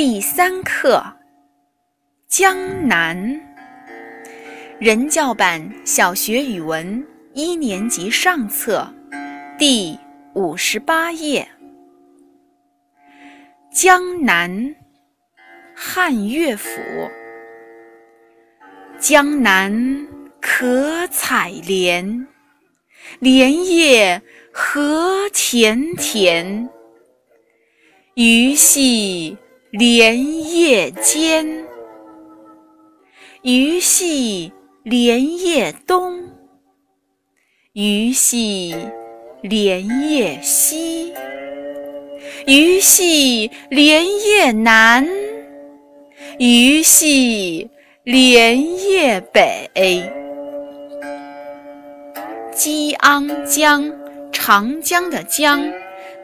第三课《江南》，人教版小学语文一年级上册，第五十八页。江南，汉乐府。江南可采莲，莲叶何田田。鱼戏莲叶间，鱼戏莲叶东，鱼戏莲叶西，鱼戏莲叶南，鱼戏莲叶北。激昂江，长江的江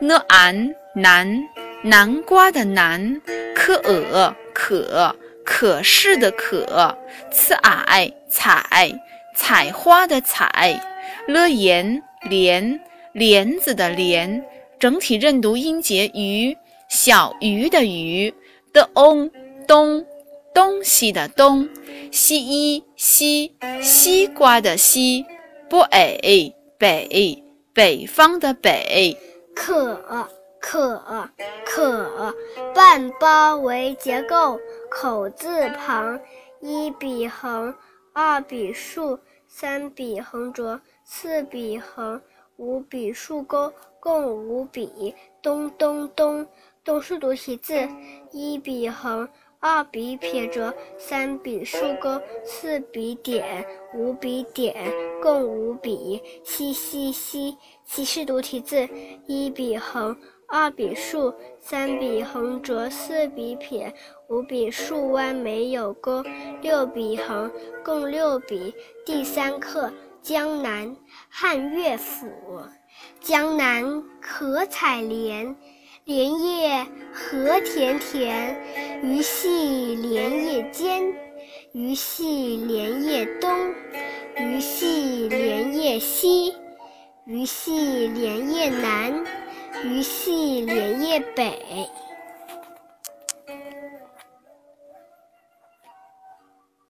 ，n an 南。南瓜的南，可呃可可是的可，刺矮采采花的采，了言莲莲子的莲，整体认读音节鱼小鱼的鱼的翁东东西的东，西一西西瓜的西，不哎北北方的北，可。可可半包围结构，口字旁，一笔横，二笔竖，三笔横折，四笔横，五笔竖钩，共五笔。咚咚咚，动是读体字，一笔横，二笔撇折，三笔竖钩，四笔点，五笔点，共五笔。西西西，西是读体字，一笔横。二笔竖，三笔横折，四笔撇，五笔竖弯没有钩，六笔横，共六笔。第三课《江南》汉乐府。江南可采莲，莲叶何田田。鱼戏莲叶间，鱼戏莲叶东，鱼戏莲叶西，鱼戏莲叶南。鱼戏莲叶北。